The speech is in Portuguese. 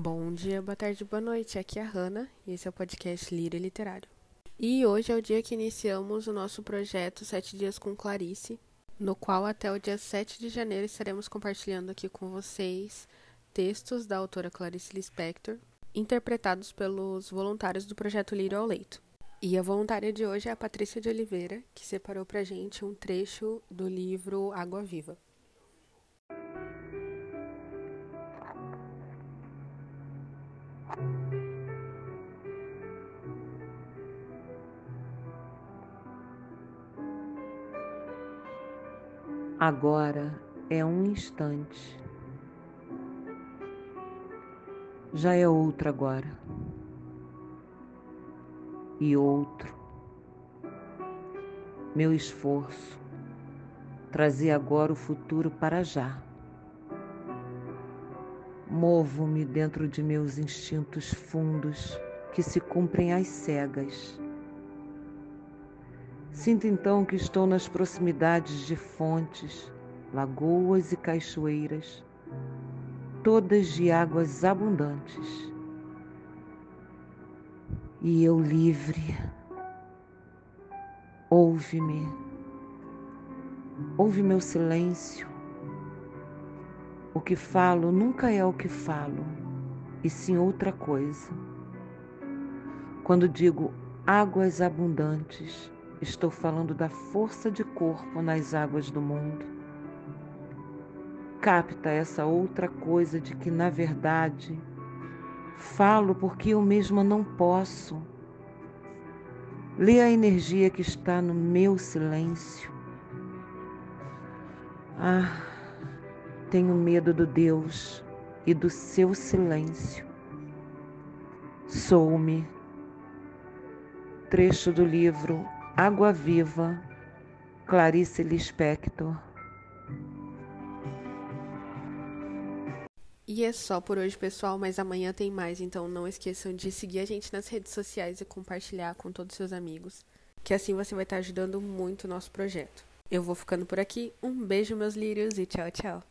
Bom dia, boa tarde, boa noite. Aqui é a Hanna e esse é o podcast Lírio Literário. E hoje é o dia que iniciamos o nosso projeto Sete Dias com Clarice, no qual até o dia 7 de janeiro estaremos compartilhando aqui com vocês textos da autora Clarice Lispector, interpretados pelos voluntários do projeto Lírio ao Leito. E a voluntária de hoje é a Patrícia de Oliveira, que separou pra gente um trecho do livro Água Viva. Agora é um instante. Já é outro agora. E outro. Meu esforço trazer agora o futuro para já. Movo-me dentro de meus instintos fundos que se cumprem às cegas Sinto então que estou nas proximidades de fontes, lagoas e cachoeiras, todas de águas abundantes. E eu livre, ouve-me, ouve meu silêncio. O que falo nunca é o que falo, e sim outra coisa. Quando digo águas abundantes, Estou falando da força de corpo nas águas do mundo. Capta essa outra coisa de que, na verdade, falo porque eu mesma não posso. Lê a energia que está no meu silêncio. Ah, tenho medo do Deus e do seu silêncio. Sou-me. Trecho do livro Água Viva, Clarice Lispector. E é só por hoje, pessoal, mas amanhã tem mais, então não esqueçam de seguir a gente nas redes sociais e compartilhar com todos os seus amigos, que assim você vai estar ajudando muito o nosso projeto. Eu vou ficando por aqui, um beijo, meus lírios, e tchau, tchau.